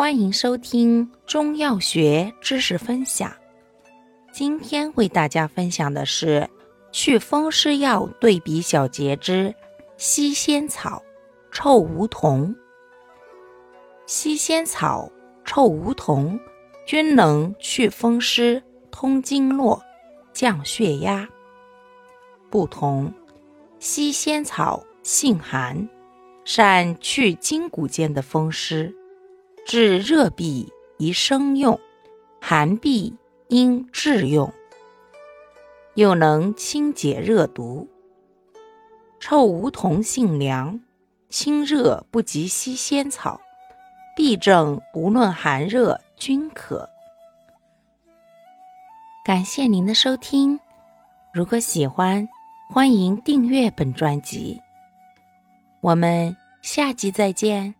欢迎收听中药学知识分享。今天为大家分享的是祛风湿药对比小节之西仙草、臭梧桐。西仙草、臭梧桐均能祛风湿、通经络、降血压。不同，西仙草性寒，善去筋骨间的风湿。治热痹宜生用，寒痹应炙用。又能清解热毒。臭梧桐性凉，清热不及西仙草，痹症无论寒热均可。感谢您的收听，如果喜欢，欢迎订阅本专辑。我们下集再见。